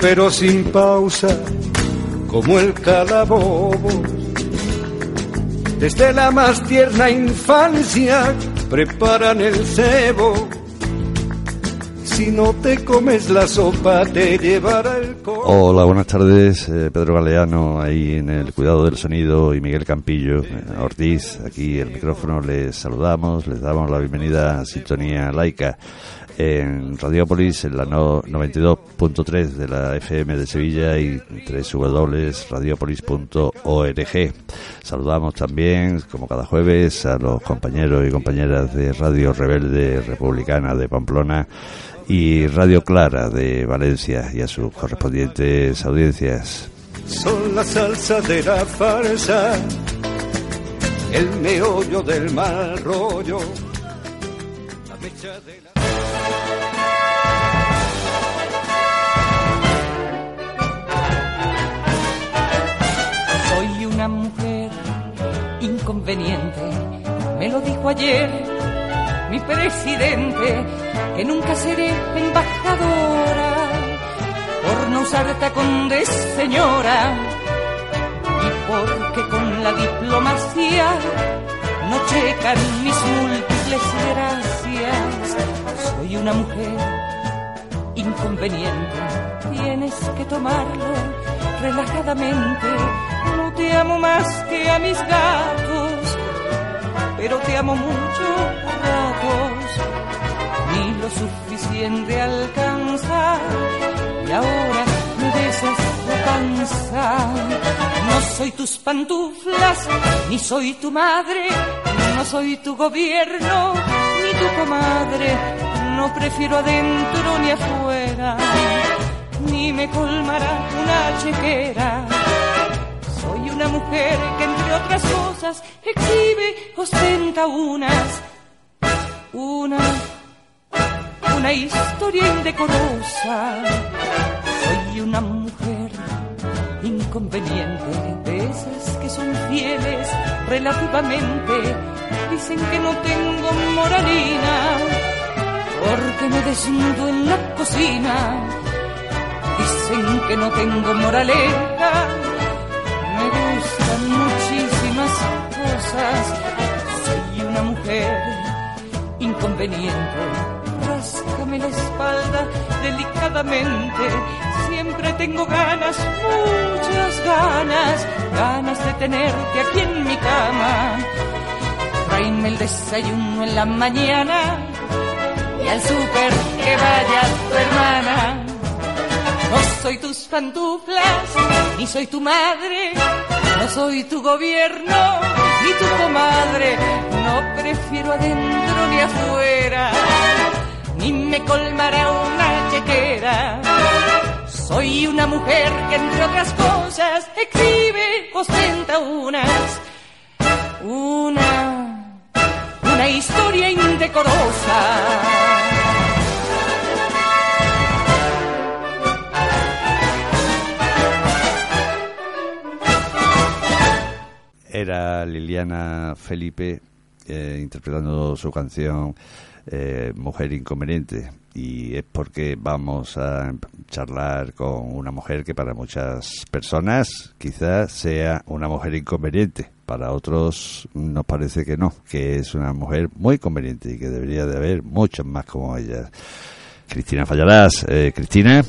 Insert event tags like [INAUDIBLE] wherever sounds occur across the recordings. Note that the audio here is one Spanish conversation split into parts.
pero sin pausa, como el. Desde la más tierna infancia preparan el cebo. Si no te comes la sopa, te Hola, buenas tardes. eh, Pedro Galeano, ahí en el cuidado del sonido, y Miguel Campillo eh, Ortiz, aquí el micrófono. Les saludamos, les damos la bienvenida a Sintonía Laica en Radiopolis, en la no- 92.3 de la FM de Sevilla y www.radiopolis.org. Saludamos también, como cada jueves, a los compañeros y compañeras de Radio Rebelde Republicana de Pamplona y Radio Clara de Valencia y a sus correspondientes audiencias. son la salsa de la farsa, el meollo del mal rollo, la mecha de la... inconveniente, me lo dijo ayer mi presidente, que nunca seré embajadora por no usar de señora y porque con la diplomacia no checan mis múltiples gracias. Soy una mujer inconveniente, tienes que tomarlo relajadamente. No te amo más que a mis gatos, pero te amo mucho a ratos. Ni lo suficiente alcanza y ahora me besas la panza. No soy tus pantuflas, ni soy tu madre, no soy tu gobierno, ni tu comadre. No prefiero adentro ni afuera, ni me colmará una chequera. Una mujer que entre otras cosas exhibe, ostenta unas, una, una historia indecorosa. Soy una mujer inconveniente, de esas que son fieles relativamente. Dicen que no tengo moralina, porque me desnudo en la cocina. Dicen que no tengo moraleja, me gustan muchísimas cosas. Soy una mujer inconveniente. Ráscame la espalda delicadamente. Siempre tengo ganas, muchas ganas, ganas de tenerte aquí en mi cama. Tráeme el desayuno en la mañana y al súper que vaya tu hermana. No soy tus pantuflas, ni soy tu madre, no soy tu gobierno, ni tu comadre. No prefiero adentro ni afuera, ni me colmará una chequera. Soy una mujer que entre otras cosas exhibe, ostenta unas, una, una historia indecorosa. Era Liliana Felipe eh, interpretando su canción eh, Mujer Inconveniente. Y es porque vamos a charlar con una mujer que para muchas personas quizás sea una mujer inconveniente. Para otros nos parece que no, que es una mujer muy conveniente y que debería de haber muchas más como ella. Cristina Fallarás. Eh, Cristina.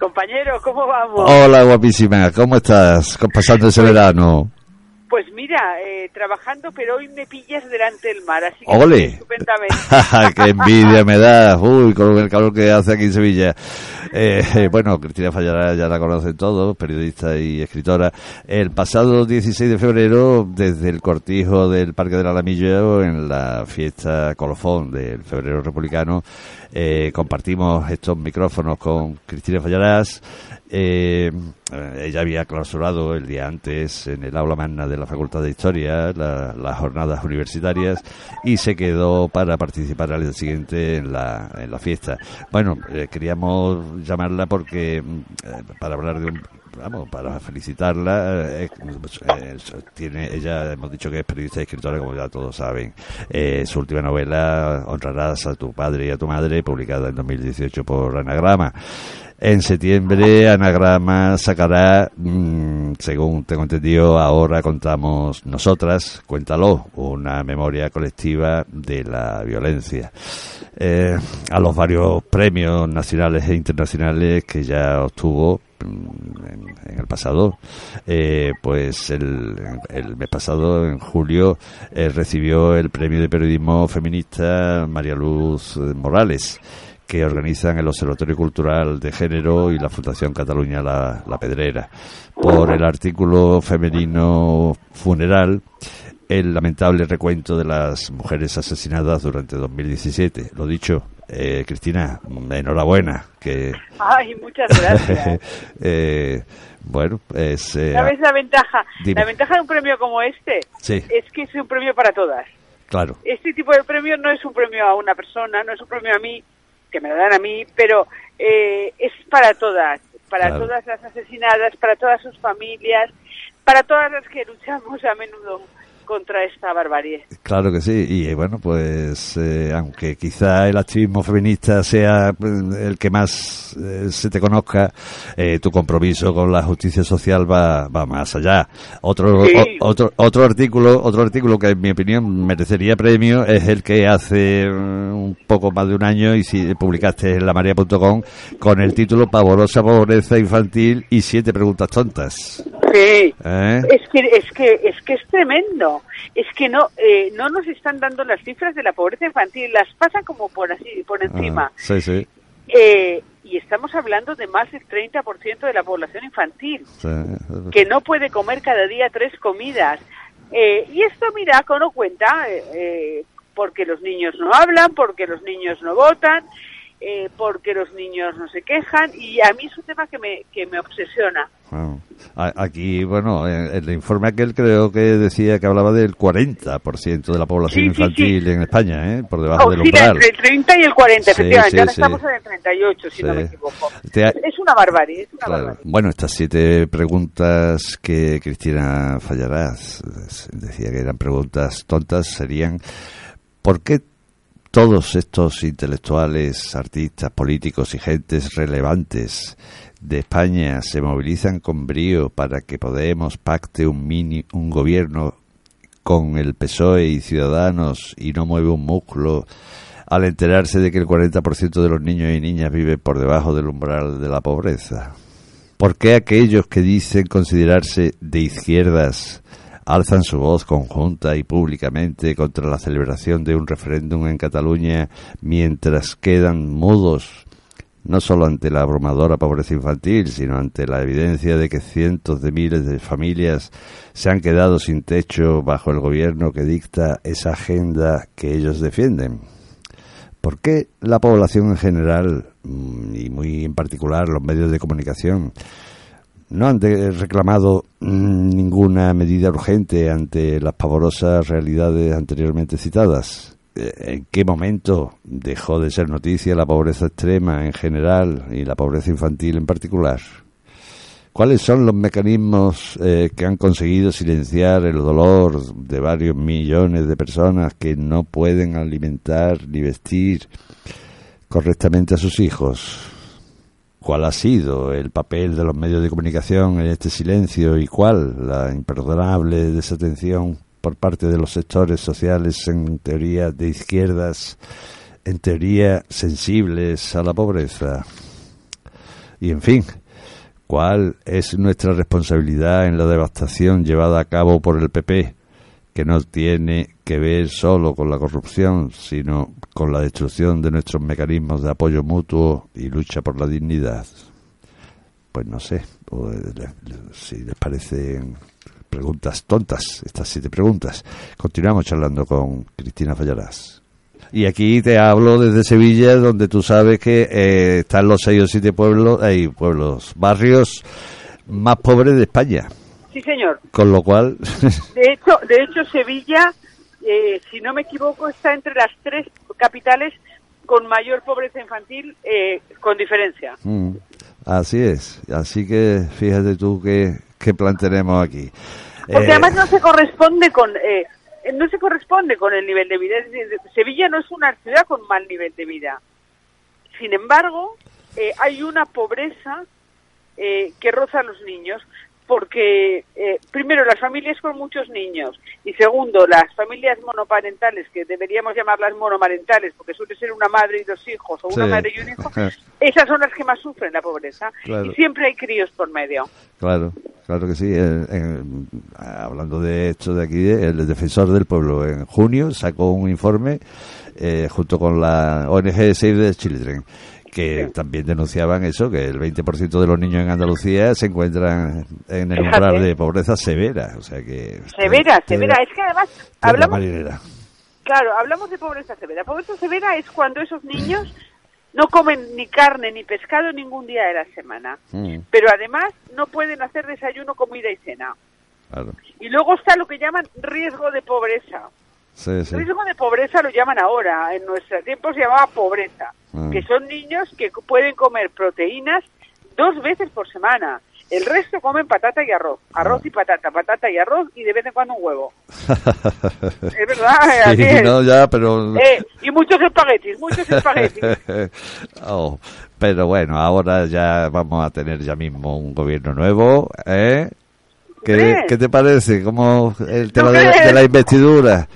Compañero, ¿cómo vamos? Hola, guapísima. ¿Cómo estás? ¿Cómo pasando ese verano? Pues mira, eh, trabajando, pero hoy me pillas delante del mar, así que ¡Ole! estupendamente. [LAUGHS] ¡Qué envidia me da! Uy, con el calor que hace aquí en Sevilla. Eh, eh, bueno, Cristina Fallará ya la conocen todos, periodista y escritora. El pasado 16 de febrero, desde el cortijo del Parque del Alamillo, en la fiesta colofón del Febrero Republicano, eh, compartimos estos micrófonos con Cristina Fallarás. Eh, ella había clausurado el día antes en el aula magna de la Facultad de Historia la- las jornadas universitarias y se quedó para participar al día siguiente en la, en la fiesta. Bueno, eh, queríamos llamarla porque mm, eh, para hablar de un vamos, para felicitarla. eh, eh, tiene, ella, hemos dicho que es periodista y escritora, como ya todos saben. Eh, su última novela, Honrarás a tu padre y a tu madre, publicada en 2018 por Anagrama. En septiembre, Anagrama sacará, mm, según tengo entendido, ahora contamos nosotras, cuéntalo, una memoria colectiva de la violencia. Eh, a los varios premios nacionales e internacionales que ya obtuvo en, en el pasado, eh, pues el, el mes pasado, en julio, eh, recibió el premio de periodismo feminista María Luz eh, Morales que organizan el Observatorio Cultural de Género y la Fundación Cataluña La, La Pedrera, por el artículo femenino funeral, el lamentable recuento de las mujeres asesinadas durante 2017. Lo dicho, eh, Cristina, enhorabuena. Que, Ay, muchas gracias. [LAUGHS] eh, bueno, es... eh, ¿Sabes la ventaja? Dime. La ventaja de un premio como este Sí. es que es un premio para todas. claro, Este tipo de premio no es un premio a una persona, no es un premio a mí, que me lo dan a mí, pero eh, es para todas, para Claro. todas las asesinadas, para todas sus familias, para todas las que luchamos a menudo contra esta barbarie. Claro que sí, y eh, bueno, pues eh, aunque quizá el activismo feminista sea pues, el que más eh, se te conozca, eh, tu compromiso con la justicia social va, va más allá. Otro, Sí. o- otro otro artículo, otro artículo que en mi opinión merecería premio es el que hace un poco más de un año y si publicaste en lamaria.com con el título Pavorosa pobreza infantil y siete preguntas tontas. Sí. ¿Eh? Es que es que es que es tremendo. Es que no eh, no nos están dando las cifras de la pobreza infantil, las pasan como por así por encima. Ah, sí, sí. Eh, y estamos hablando de más del 30% de la población infantil sí. que no puede comer cada día tres comidas. Eh, y esto, mira, con no cuenta, eh, eh, porque los niños no hablan, porque los niños no votan, eh, porque los niños no se quejan, y a mí es un tema que me, que me obsesiona. Aquí, bueno, en el informe aquel creo que decía que hablaba del 40% de la población Sí, sí, infantil en España, ¿eh? por debajo del Oscila umbral. entre el 30 y el 40, Sí, efectivamente. Ahora estamos en el 38, si no me equivoco. Ha- Es una barbarie, es una Claro. barbarie. Bueno, estas siete preguntas que Cristina Fallarás decía que eran preguntas tontas serían ¿por qué todos estos intelectuales, artistas, políticos y gentes relevantes de España se movilizan con brío para que Podemos pacte un mini un gobierno con el PSOE y Ciudadanos y no mueve un músculo al enterarse de que el 40% de los niños y niñas vive por debajo del umbral de la pobreza? ¿Por qué aquellos que dicen considerarse de izquierdas alzan su voz conjunta y públicamente contra la celebración de un referéndum en Cataluña mientras quedan mudos no solo ante la abrumadora pobreza infantil, sino ante la evidencia de que cientos de miles de familias se han quedado sin techo bajo el gobierno que dicta esa agenda que ellos defienden? ¿Por qué la población en general, mm, y muy en particular los medios de comunicación, no han de- reclamado mm, ninguna medida urgente ante las pavorosas realidades anteriormente citadas? Eh, ¿En qué momento dejó de ser noticia la pobreza extrema en general y la pobreza infantil en particular? ¿Cuáles son los mecanismos eh, que han conseguido silenciar el dolor de varios millones de personas que no pueden alimentar ni vestir correctamente a sus hijos? ¿Cuál ha sido el papel de los medios de comunicación en este silencio y cuál la imperdonable desatención por parte de los sectores sociales en teoría de izquierdas, en teoría sensibles a la pobreza? Y en fin, ¿Cuál es nuestra responsabilidad en la devastación llevada a cabo por el PP, que no tiene que ver solo con la corrupción, sino con la destrucción de nuestros mecanismos de apoyo mutuo y lucha por la dignidad? Pues no sé, o, eh, si les parecen preguntas tontas, estas siete preguntas. Continuamos charlando con Cristina Fallarás. Y aquí te hablo desde Sevilla, donde tú sabes que eh, están los seis o siete pueblos, hay pueblos, barrios más pobres de España. Sí, señor. Con lo cual, De hecho, de hecho Sevilla, eh, si no me equivoco, está entre las tres capitales con mayor pobreza infantil, eh, con diferencia. mm, Así es. Así que fíjate tú qué, qué plan tenemos aquí. Porque Eh, además no se corresponde con eh, no se corresponde con el nivel de vida. Sevilla no es una ciudad con mal nivel de vida. Sin embargo, eh, hay una pobreza eh, que roza a los niños porque eh, primero las familias con muchos niños y segundo las familias monoparentales que deberíamos llamarlas monomarentales porque suele ser una madre y dos hijos o una Sí. madre y un hijo [LAUGHS] esas son las que más sufren la pobreza Claro. y siempre hay críos por medio Claro, claro que sí. El- en- hablando de esto de aquí, el defensor del pueblo en junio sacó un informe eh, junto con la ONG Save the Children que también denunciaban eso, que el 20% de los niños en Andalucía se encuentran en el Fíjate. umbral de pobreza severa, o sea que severa severa es que además hablamos. Claro, hablamos de pobreza severa. Pobreza severa es cuando esos niños no comen ni carne ni pescado ningún día de la semana. Mm, Pero además no pueden hacer desayuno, comida y cena. claro. Y luego está lo que llaman riesgo de pobreza. Sí, sí. Riesgo de pobreza lo llaman ahora. En nuestro tiempo se llamaba pobreza. Ah. Que son niños que pueden comer proteínas dos veces por semana. El resto comen patata y arroz. Arroz Ah. y patata, patata y arroz y de vez en cuando un huevo. [LAUGHS] es verdad, así Sí, es. no, ya, pero... Eh, y muchos espaguetis, muchos espaguetis. [LAUGHS] Oh, pero bueno, ahora ya vamos a tener ya mismo un gobierno nuevo, ¿eh? ¿Qué, qué te parece? ¿Cómo el tema de, de la investidura?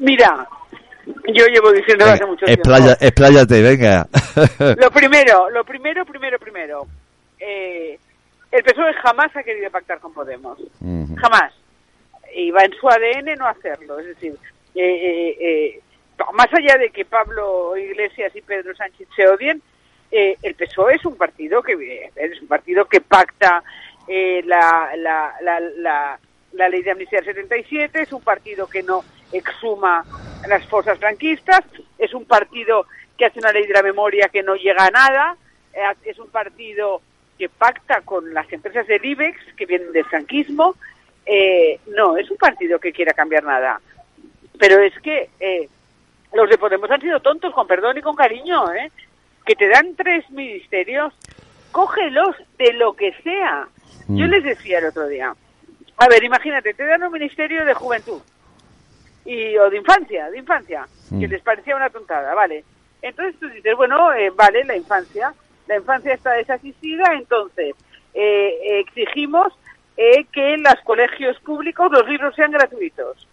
Mira, yo llevo diciendo hace mucho tiempo. Explaya- expláyate, venga. Lo primero, lo primero, primero, primero. Eh, el PSOE jamás ha querido pactar con Podemos. Jamás. Y va en su ADN no hacerlo. Es decir, eh, eh, eh, más allá de que Pablo Iglesias y Pedro Sánchez se odien, eh, el PSOE es un partido que eh, es un partido que pacta eh, la, la, la, la, la ley de amnistía del 77, es un partido que no exhuma las fuerzas franquistas, es un partido que hace una ley de la memoria que no llega a nada, eh, es un partido que pacta con las empresas del IBEX que vienen del franquismo, eh, no, es un partido que quiera cambiar nada. Pero es que eh, los de Podemos han sido tontos, con perdón y con cariño, ¿eh? Que te dan tres ministerios, cógelos de lo que sea. Yo Mm. les decía el otro día, a ver, imagínate, te dan un ministerio de juventud y o de infancia, de infancia, que Mm. les parecía una tontada, vale. Entonces tú dices, bueno, eh, vale, la infancia, la infancia está desasistida, entonces eh, exigimos eh, que en los colegios públicos los libros sean gratuitos.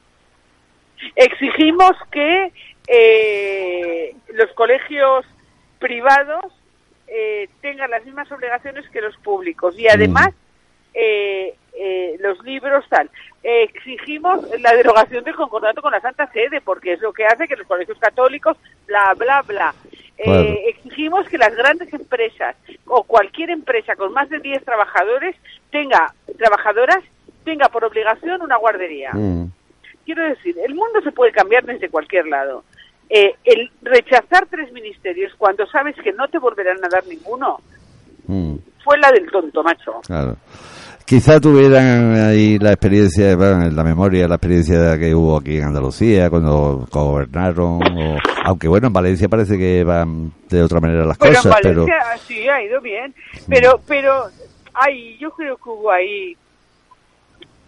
Exigimos que eh, los colegios privados eh, tengan las mismas obligaciones que los públicos y además eh, eh, los libros tal. Eh, exigimos la derogación del concordato con la Santa Sede porque es lo que hace que los colegios católicos, bla, bla, bla. Eh, Claro. exigimos que las grandes empresas o cualquier empresa con más de 10 trabajadores tenga trabajadoras tenga por obligación una guardería. Mm, Quiero decir, el mundo se puede cambiar desde cualquier lado. Eh, el rechazar tres ministerios cuando sabes que no te volverán a dar ninguno mm, fue la del tonto, macho. claro. Quizá tuvieran ahí la experiencia, bueno, en la memoria, la experiencia que hubo aquí en Andalucía cuando gobernaron, o- aunque bueno, en Valencia parece que van de otra manera las Pero cosas, en pero... Valencia sí ha ido bien, pero pero ay, yo creo que hubo ahí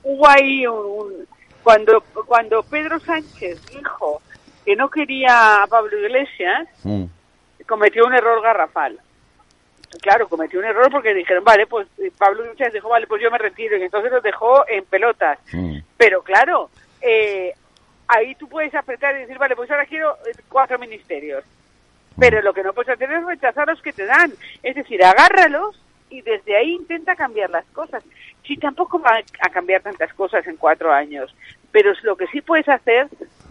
hubo ahí un, un- cuando cuando Pedro Sánchez dijo que no quería a Pablo Iglesias, Mm, cometió un error garrafal. Claro, cometió un error porque dijeron, vale, pues eh, Pablo Iglesias dijo, vale, pues yo me retiro, y entonces los dejó en pelotas. mm, Pero claro, eh, ahí tú puedes apretar y decir, vale, pues ahora quiero eh, cuatro ministerios. Pero lo que no puedes hacer es rechazar los que te dan. Es decir, agárralos y desde ahí intenta cambiar las cosas. Si tampoco va a cambiar tantas cosas en cuatro años, pero lo que sí puedes hacer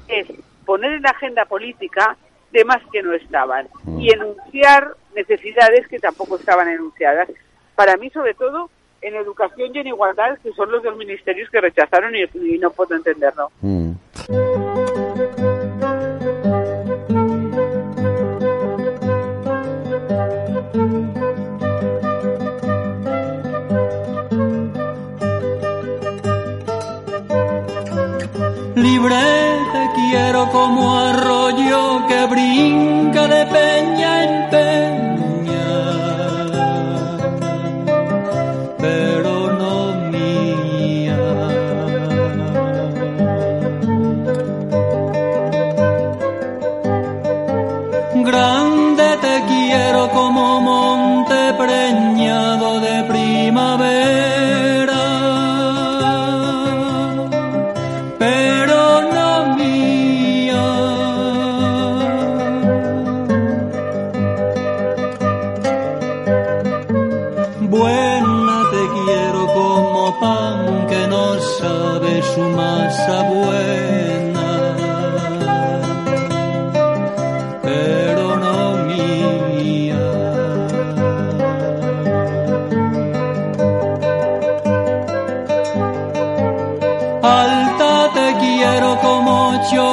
es poner en la agenda política temas que no estaban y enunciar necesidades que tampoco estaban enunciadas. Para mí, sobre todo, en educación y en igualdad, que son los dos ministerios que rechazaron y, y no puedo entenderlo. mm. Quiero como arroyo que brinca de peña en peña.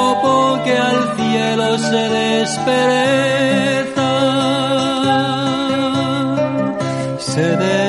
topo que al cielo se despereza. Se despereza.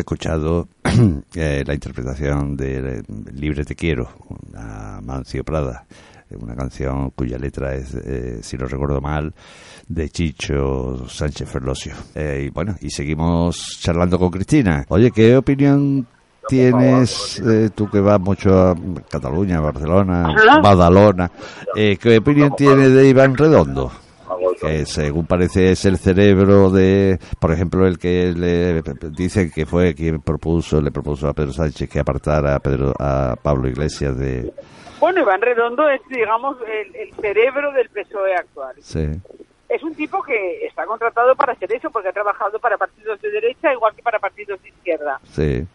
Escuchado [CLEARS THROAT] eh, la interpretación de eh, Libre Te Quiero, a Mancio Prada, una canción cuya letra es, eh, si no recuerdo mal, de Chicho Sánchez Ferlosio. Eh, y bueno, y seguimos charlando con Cristina. Oye, ¿qué opinión tienes, eh, tú que vas mucho a Cataluña, Barcelona. Badalona, eh, qué opinión tienes de Iván Redondo? Que según parece es el cerebro de, por ejemplo, el que le dice que fue quien propuso, le propuso a Pedro Sánchez que apartara a, Pedro, a Pablo Iglesias de... Bueno, Iván Redondo es, digamos, el, el cerebro del PSOE actual. Sí, Es un tipo que está contratado para hacer eso porque ha trabajado para partidos de derecha igual que para partidos de izquierda. sí,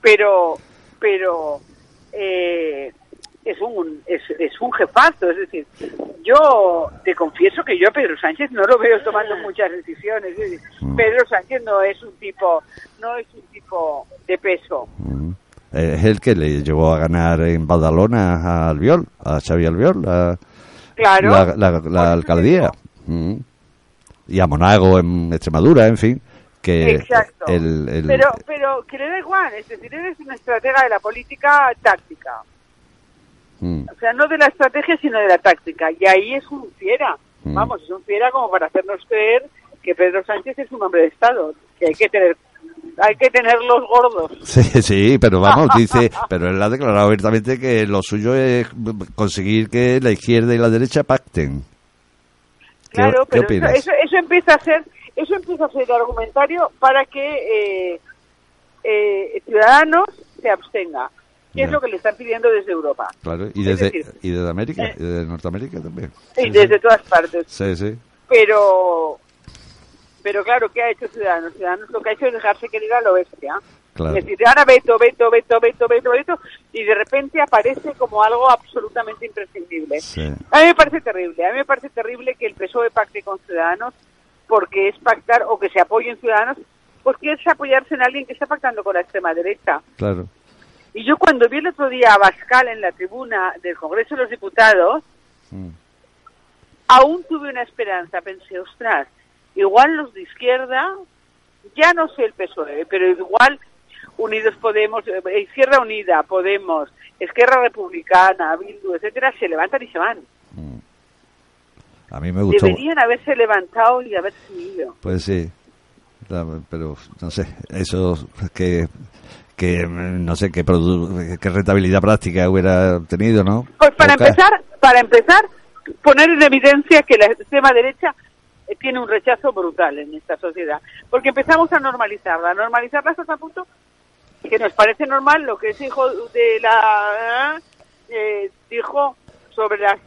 Pero, pero eh, es un es, es un jefazo. Es decir, yo te confieso que yo a Pedro Sánchez no lo veo tomando muchas decisiones. Es decir, Mm. Pedro Sánchez no es un tipo no es un tipo de peso. mm. Eh, Es el que le llevó a ganar en Badalona a Albiol, a Xavi Albiol, la, Claro. la, la- la alcaldía. Mm. Y a Monago en Extremadura, en fin. Que Exacto. el- el- Pero, pero que le da igual, es decir, eres una estratega de la política táctica. Mm. O sea, no de la estrategia, sino de la táctica. Y ahí es un fiera. Mm. Vamos, es un fiera como para hacernos creer que Pedro Sánchez es un hombre de Estado. Que hay que tener, hay que tenerlos gordos. [LAUGHS] Sí, sí, pero vamos, [LAUGHS] dice, pero él ha declarado abiertamente que lo suyo es conseguir que la izquierda y la derecha pacten. ¿Qué- Claro, qué pero eso, opinas? eso, eso empieza a ser, eso empieza a ser argumentario para que eh, eh, Ciudadanos se abstenga, que es lo que le están pidiendo desde Europa. Claro, y Es desde, decir, y desde América, eh, y desde Norteamérica también. y Sí, desde todas partes. Sí, sí. Pero, pero claro, ¿qué ha hecho Ciudadanos? Ciudadanos lo que ha hecho es dejarse querer a lo bestia. Claro. Es decir, ahora veto, veto, veto, veto, veto, veto, y de repente aparece como algo absolutamente imprescindible. Sí. A mí me parece terrible, a mí me parece terrible que el PSOE pacte con Ciudadanos, porque es pactar, o que se apoye en Ciudadanos, pues que es apoyarse en alguien que está pactando con la extrema derecha. Claro. Y yo cuando vi el otro día a Bascal en la tribuna del Congreso de los Diputados, Mm. aún tuve una esperanza, pensé, ostras, igual los de izquierda, ya no sé el PSOE, pero igual Unidos Podemos, eh, Izquierda Unida, Podemos, Esquerra Republicana, Bildu, etcétera, se levantan y se van. A mí me gustó. Deberían haberse levantado y haberse ido. Pues sí. Pero no sé, eso que que no sé qué, rentabilidad práctica hubiera tenido, ¿no? Pues para empezar, para empezar, poner en evidencia que la extrema derecha eh, tiene un rechazo brutal en esta sociedad, porque empezamos a normalizarla, a normalizarla hasta el punto que nos parece normal lo que ese hijo de la eh, dijo sobre las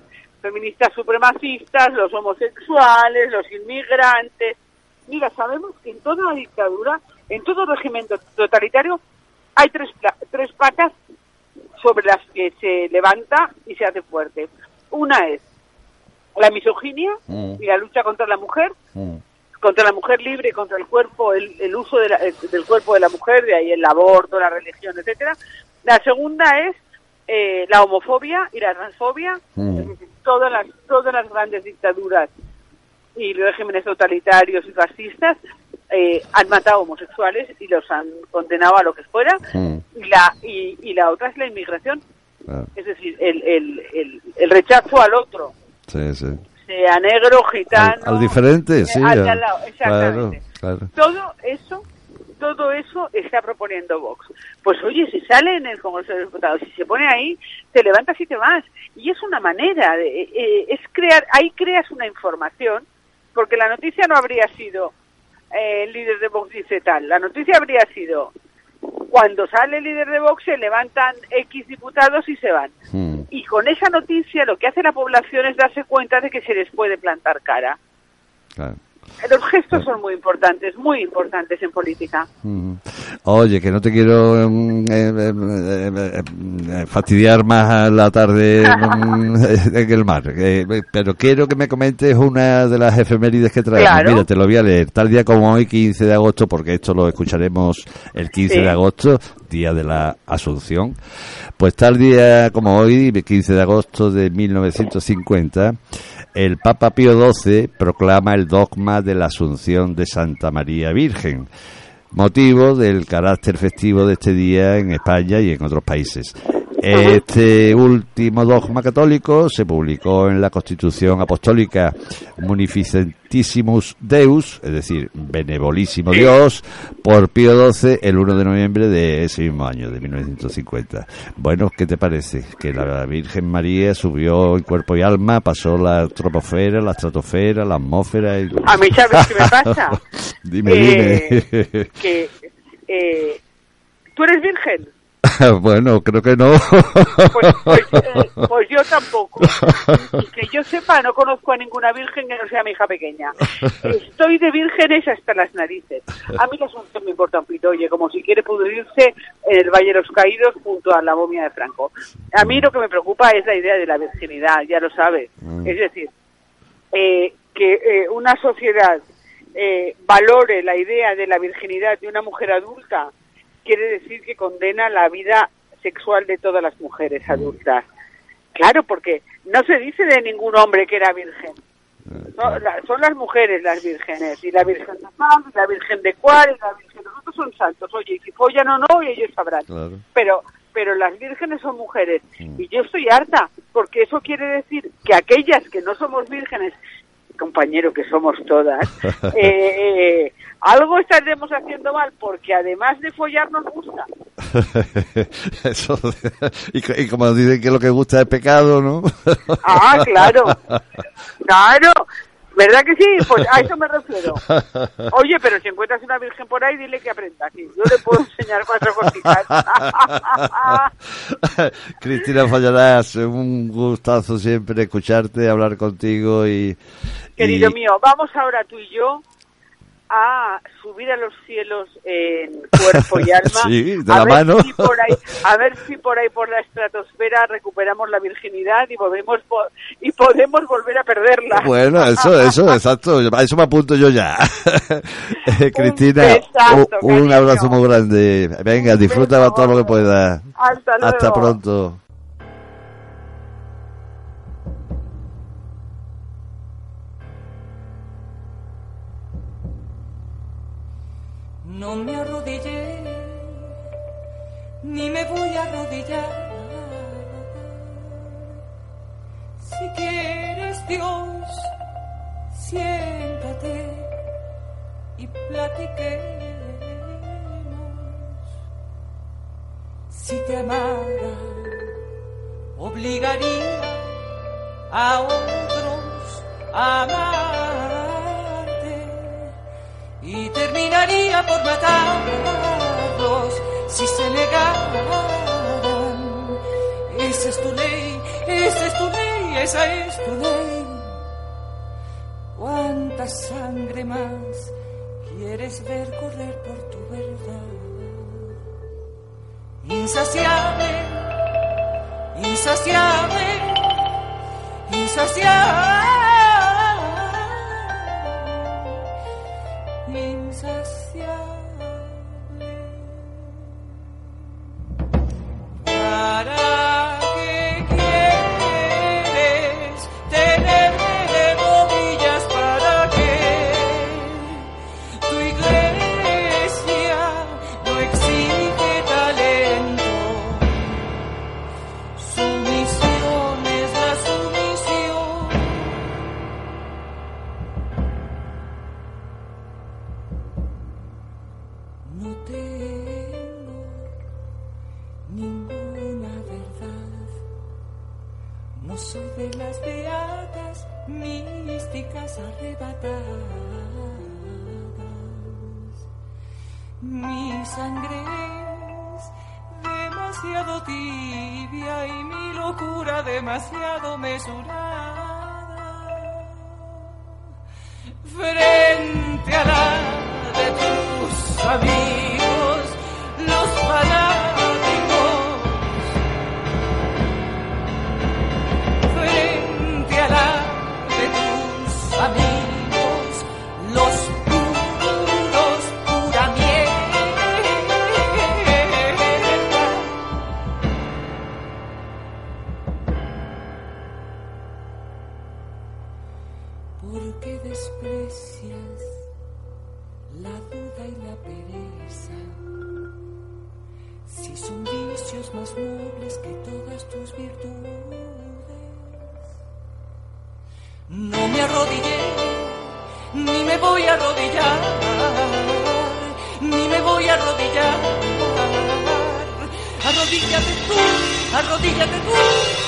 feministas supremacistas, los homosexuales, los inmigrantes. Mira, sabemos que en toda la dictadura, en todo régimen to- totalitario, hay tres, tres patas sobre las que se levanta y se hace fuerte. Una es la misoginia Mm. y la lucha contra la mujer, Mm. contra la mujer libre, contra el cuerpo, el, el uso de la- del cuerpo de la mujer, de ahí el aborto, la religión, etcétera. La segunda es eh, la homofobia y la transfobia. Mm. Es decir, todas las todas las grandes dictaduras y regímenes totalitarios y fascistas eh, han matado homosexuales y los han condenado a lo que fuera. Mm. Y la y, y la otra es la inmigración, Claro. es decir, el, el, el, el rechazo al otro, Sí, sí. sea negro, gitano, Al, al diferente, sí. eh, al de al- al lado, exactamente. Claro, claro. todo eso todo eso está proponiendo Vox. Pues oye, si sale en el Congreso de los Diputados, si se pone ahí, te levantas y te vas. Y es una manera, de, eh, es crear, ahí creas una información, porque la noticia no habría sido eh, el líder de Vox dice tal, la noticia habría sido cuando sale el líder de Vox se levantan X diputados y se van. Mm. Y con esa noticia lo que hace la población es darse cuenta de que se les puede plantar cara. Claro. Los gestos son muy importantes, muy importantes en política. Oye, que no te quiero mm, eh, eh, eh, fastidiar más la tarde mm, [LAUGHS] en el mar, eh, pero quiero que me comentes una de las efemérides que traemos. Claro. Mira, te lo voy a leer. Tal día como hoy, 15 de agosto, porque esto lo escucharemos el 15 Sí. de agosto, día de la Asunción. Pues tal día como hoy, 15 de agosto de 1950, el Papa Pío XII proclama el dogma de la Asunción de Santa María Virgen, motivo del carácter festivo de este día en España y en otros países. Este último dogma católico se publicó en la Constitución Apostólica Munificentissimus Deus, es decir, Benevolísimo Dios, por Pío XII el 1 de noviembre de ese mismo año, de 1950. Bueno, ¿qué te parece? Que la Virgen María subió en cuerpo y alma, pasó la troposfera, la estratosfera, la atmósfera y... A mí, ¿sabes qué me pasa? [LAUGHS] dime, Eh, dime. que eh, tú eres virgen. [LAUGHS] bueno, creo que no. Pues, pues, eh, [LAUGHS] pues yo tampoco. Y que yo sepa, no conozco a ninguna virgen que no sea mi hija pequeña. Estoy de vírgenes hasta las narices. A mí la asunción me importa un pito, oye, como si quiere pudrirse en el Valle de los Caídos junto a la momia de Franco. A mí lo que me preocupa es la idea de la virginidad, ya lo sabes. Mm. Es decir, eh, que eh, una sociedad eh, valore la idea de la virginidad de una mujer adulta quiere decir que condena la vida sexual de todas las mujeres adultas. Claro, porque no se dice de ningún hombre que era virgen. No, la- son las mujeres las vírgenes, y la virgen de y la virgen de cuál, y la virgen... Los otros son santos, oye, y si follan o no, ellos sabrán Claro. pero pero las vírgenes son mujeres y yo estoy harta porque eso quiere decir que aquellas que no somos vírgenes compañero que somos todas eh, [LAUGHS] eh, algo estaremos haciendo mal porque además de follar nos gusta [LAUGHS] Eso, y como dicen que lo que gusta es pecado, ¿no? ah claro [LAUGHS] claro ¿Verdad que sí? Pues a eso me refiero. [LAUGHS] Oye, pero si encuentras una virgen por ahí, dile que aprenda. Sí, yo le puedo enseñar cuatro cositas. [LAUGHS] Cristina Fallarás, un gustazo siempre escucharte, hablar contigo y... Querido y- mío, vamos ahora tú y yo a subir a los cielos en cuerpo y alma. [LAUGHS] Sí, de a la ver mano. Si por ahí, a ver si por ahí por la estratosfera recuperamos la virginidad y volvemos y podemos volver a perderla. Bueno, eso, eso, exacto. A eso me apunto yo ya. Eh, [LAUGHS] [LAUGHS] Cristina, un, abrazo muy grande. Venga, disfruta todo lo que puedas. Hasta. Hasta pronto. No me arrodillé, ni me voy a arrodillar. Si quieres Dios, siéntate y platiquemos. Si te amara, obligaría a otros a amarte terminaría por matarlos si se negaran. Esa es tu ley, esa es tu ley, esa es tu ley. ¿Cuánta sangre más quieres ver correr por tu verdad? Insaciable, insaciable, insaciable. Soy de las beatas místicas arrebatadas. Mi sangre es demasiado tibia y mi locura demasiado mesurada. Arrodíllate tú, arrodíllate tú,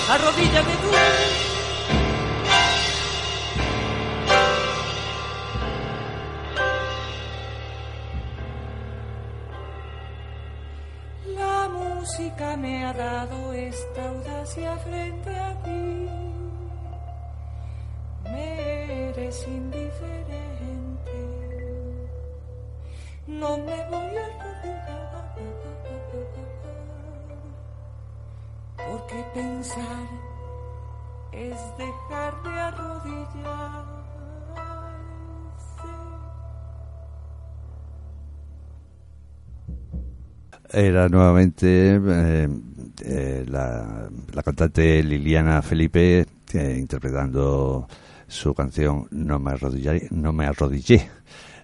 arrodíllate tú. La música me ha dado esta audacia frente a ti. Me eres indiferente. No me voy a arrodillar. Porque pensar es dejar de. Era nuevamente eh, eh, la, la cantante Liliana Felipe eh, interpretando su canción No me arrodillé. No me arrodillé.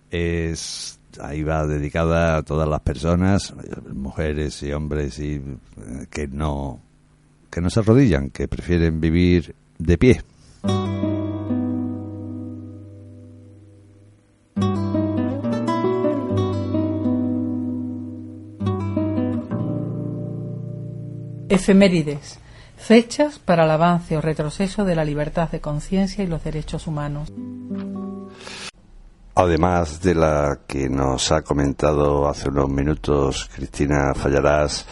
Es, ahí va dedicada a todas las personas, mujeres y hombres y, que no que no se arrodillan, que prefieren vivir de pie. Efemérides. Fechas para el avance o retroceso de la libertad de conciencia y los derechos humanos. Además de la que nos ha comentado hace unos minutos Cristina Fallarás,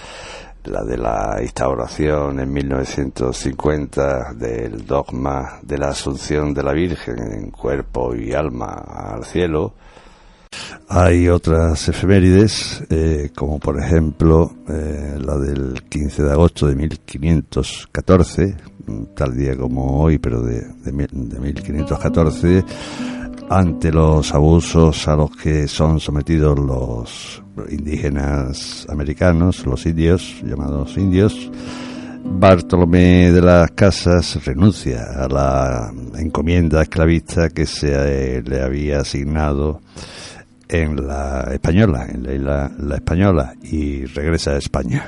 la de la instauración en 1950 del dogma de la asunción de la Virgen en cuerpo y alma al cielo, hay otras efemérides, eh, como por ejemplo eh, la del 15 de agosto de 1514, tal día como hoy, pero de, de, de 1514, ante los abusos a los que son sometidos los indígenas americanos, los indios, llamados indios, Bartolomé de las Casas renuncia a la encomienda esclavista que se eh, le había asignado en la española, en la isla la española, y regresa a España.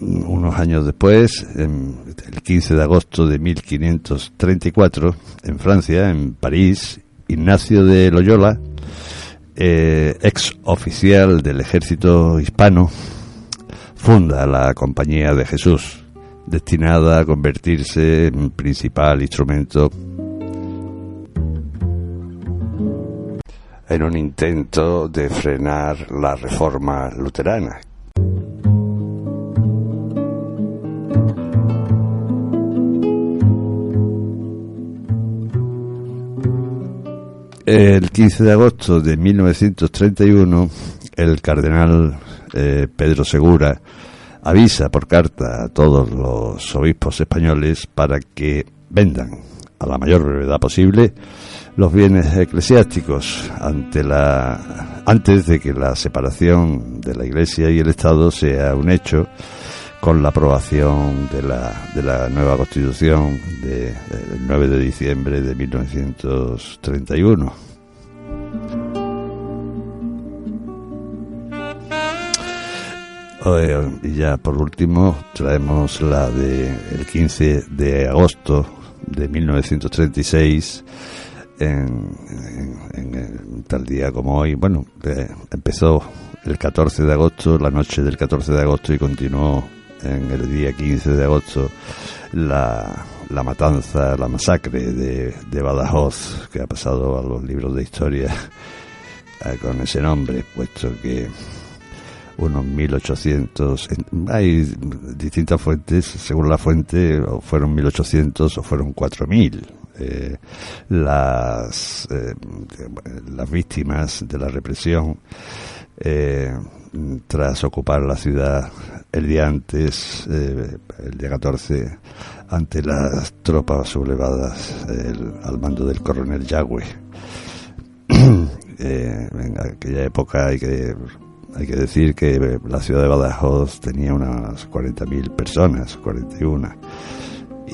Unos años después, en- el 15 de agosto de 1534, en Francia, en París, Ignacio de Loyola, eh, ex oficial del ejército hispano, funda la Compañía de Jesús, destinada a convertirse en principal instrumento en un intento de frenar la reforma luterana. El 15 de agosto de 1931, el cardenal eh, Pedro Segura avisa por carta a todos los obispos españoles para que vendan a la mayor brevedad posible los bienes eclesiásticos ante la antes de que la separación de la Iglesia y el Estado sea un hecho con la aprobación de la, de la nueva Constitución del 9 de diciembre de 1931. Eh, y ya por último traemos la de el 15 de agosto de 1936 en, en, en tal día como hoy bueno eh, empezó el 14 de agosto la noche del 14 de agosto y continuó en el día 15 de agosto la, la matanza, la masacre de, de Badajoz que ha pasado a los libros de historia eh, con ese nombre, puesto que unos 1800, en- hay distintas fuentes, según la fuente o fueron 1800 o fueron 4000. Eh, las, eh, las víctimas de la represión eh, tras ocupar la ciudad el día antes, eh, el día 14, ante las tropas sublevadas al mando del coronel Yagüe. [CLEARS THROAT] Eh, en aquella época hay que hay que decir que la ciudad de Badajoz tenía unas 40.000 personas, 41.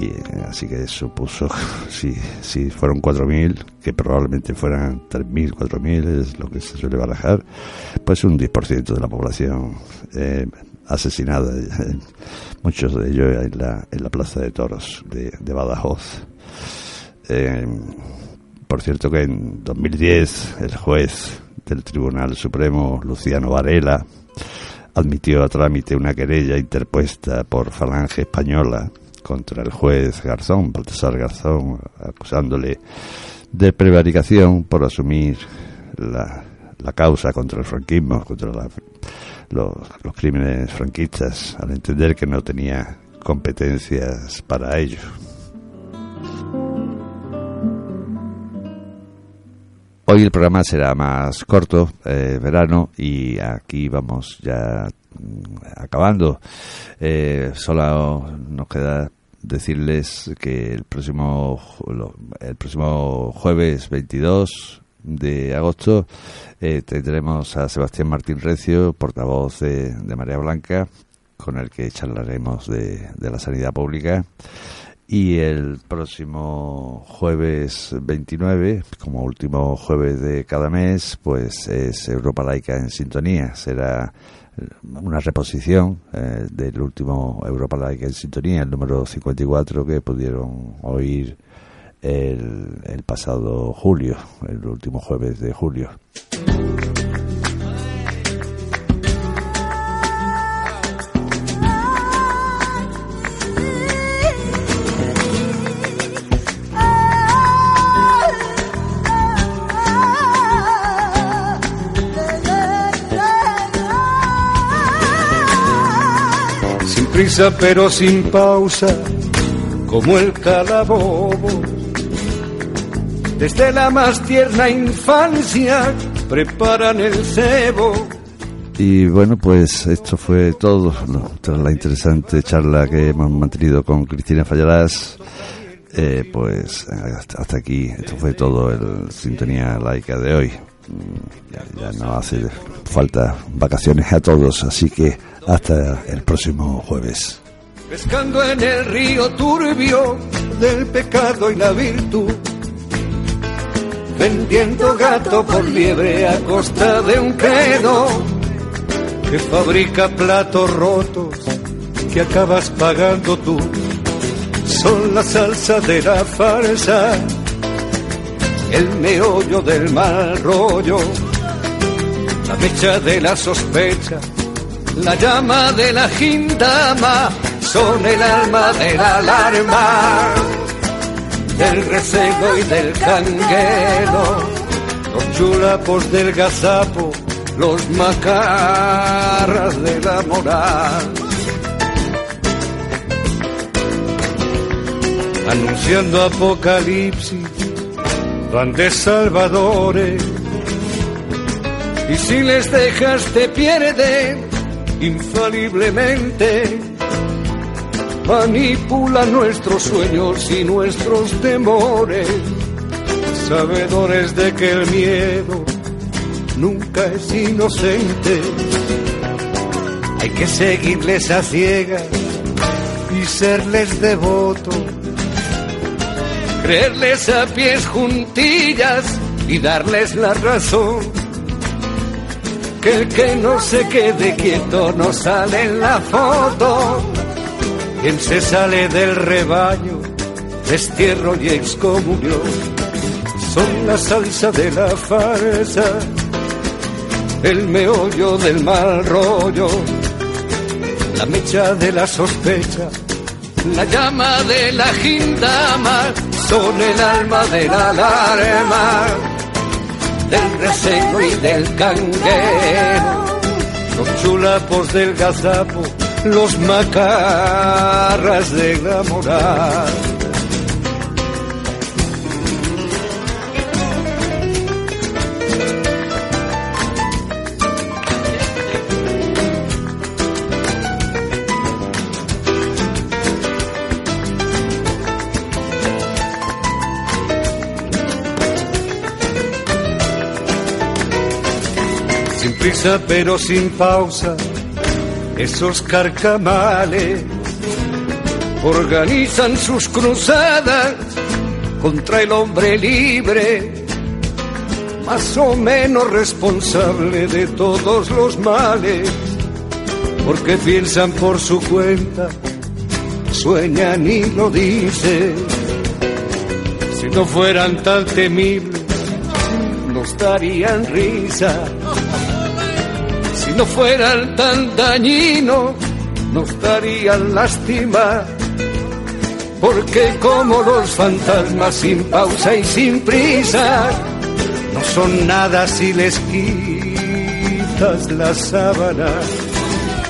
Y así que supuso, [LAUGHS] si, si fueron 4.000, que probablemente fueran 3.000, 4.000, es lo que se suele barajar, pues un 10% de la población eh, asesinada, [LAUGHS] muchos de ellos en la, en la Plaza de Toros de, de Badajoz. Eh, por cierto que en 2010 el juez del Tribunal Supremo, Luciano Varela, admitió a trámite una querella interpuesta por Falange Española contra el juez Garzón, Baltasar Garzón, acusándole de prevaricación por asumir la, la causa contra el franquismo, contra la- los, los crímenes franquistas, al entender que no tenía competencias para ello. Hoy el programa será más corto, eh, verano, y aquí vamos ya mm, acabando. Eh, solo nos queda decirles que el próximo el próximo jueves 22 de agosto eh, tendremos a Sebastián Martín Recio, portavoz de, de Marea Blanca, con el que charlaremos de, de la sanidad pública. Y el próximo jueves 29, como último jueves de cada mes, pues es Europa Laica en sintonía. Será una reposición eh, del último Europa Laica en sintonía, el número 54 que pudieron oír el, el pasado julio, el último jueves de julio. Prisa pero sin pausa, como el calabobo. Desde la más tierna infancia preparan el cebo. Y bueno, pues esto fue todo, ¿no? tras la interesante charla que hemos mantenido con Cristina Fallarás. Eh, pues hasta, aquí, esto fue todo el Sintonía Laica de hoy. Ya, ya no hace falta vacaciones a todos, así que hasta el próximo jueves. pescando en el río turbio del pecado y la virtud, vendiendo gato por liebre a costa de un credo que fabrica platos rotos que acabas pagando tú. Son la salsa de la farsa, el meollo del mal rollo, la mecha de la sospecha, la llama de la gindama, son el alma de la alarma, del recebo y del canguelo, los chulapos del gazapo, los macarras de la moral. Anunciando apocalipsis, van de salvadores. Y si les dejas te pierden infaliblemente. Manipula nuestros sueños y nuestros temores, sabedores de que el miedo nunca es inocente. Hay que seguirles a ciegas y serles devotos, creerles a pies juntillas y darles la razón. Que el que no se quede quieto no sale en la foto. Quien se sale del rebaño, destierro y excomunión, son la salsa de la farsa, el meollo del mal rollo, la mecha de la sospecha, la llama de la gindama, son el alma de la alarma, del recelo y del canguero, los chulapos del gazapo, los macarras de la moral. Pero sin pausa, esos carcamales organizan sus cruzadas contra el hombre libre, más o menos responsable de todos los males, porque piensan por su cuenta, sueñan y lo dicen. Si no fueran tan temibles, nos darían risa. No fueran tan dañinos, nos darían lástima. Porque como los fantasmas sin pausa y sin prisa, no son nada si les quitas la sábana.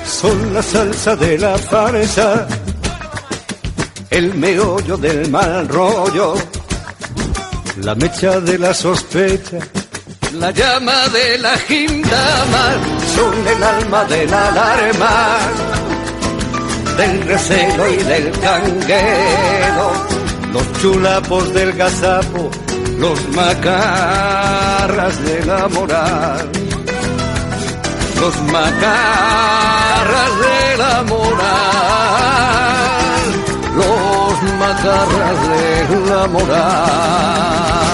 Son la salsa de la farsa, el meollo del mal rollo, la mecha de la sospecha la llama de la gindama son el alma de la alarma, del recelo y del canguero, los chulapos del gazapo, los macarras de la moral, los macarras de la moral, los macarras de la moral.